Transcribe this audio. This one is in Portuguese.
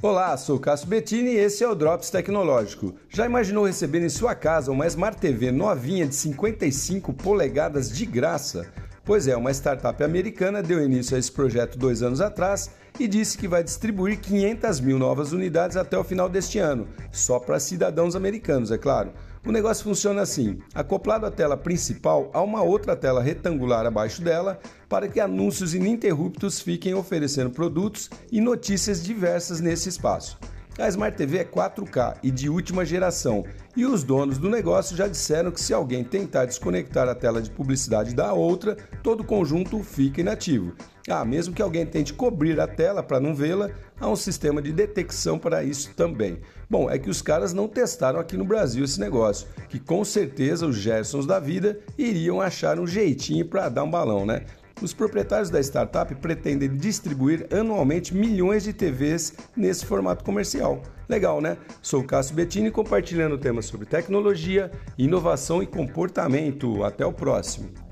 Olá, sou Cássio Bettini e esse é o Drops Tecnológico. Já imaginou receber em sua casa uma Smart TV novinha de 55 polegadas de graça? Pois é, uma startup americana deu início a esse projeto dois anos atrás e disse que vai distribuir 500 mil novas unidades até o final deste ano, só para cidadãos americanos, é claro. O negócio funciona assim: acoplado à tela principal, há uma outra tela retangular abaixo dela para que anúncios ininterruptos fiquem oferecendo produtos e notícias diversas nesse espaço. A Smart TV é 4K e de última geração, e os donos do negócio já disseram que se alguém tentar desconectar a tela de publicidade da outra, todo o conjunto fica inativo. Ah, mesmo que alguém tente cobrir a tela para não vê-la, há um sistema de detecção para isso também. Bom, é que os caras não testaram aqui no Brasil esse negócio, que com certeza os Gersons da vida iriam achar um jeitinho para dar um balão, né? Os proprietários da startup pretendem distribuir anualmente milhões de TVs nesse formato comercial. Legal, né? Sou Cássio Bettini compartilhando temas sobre tecnologia, inovação e comportamento. Até o próximo.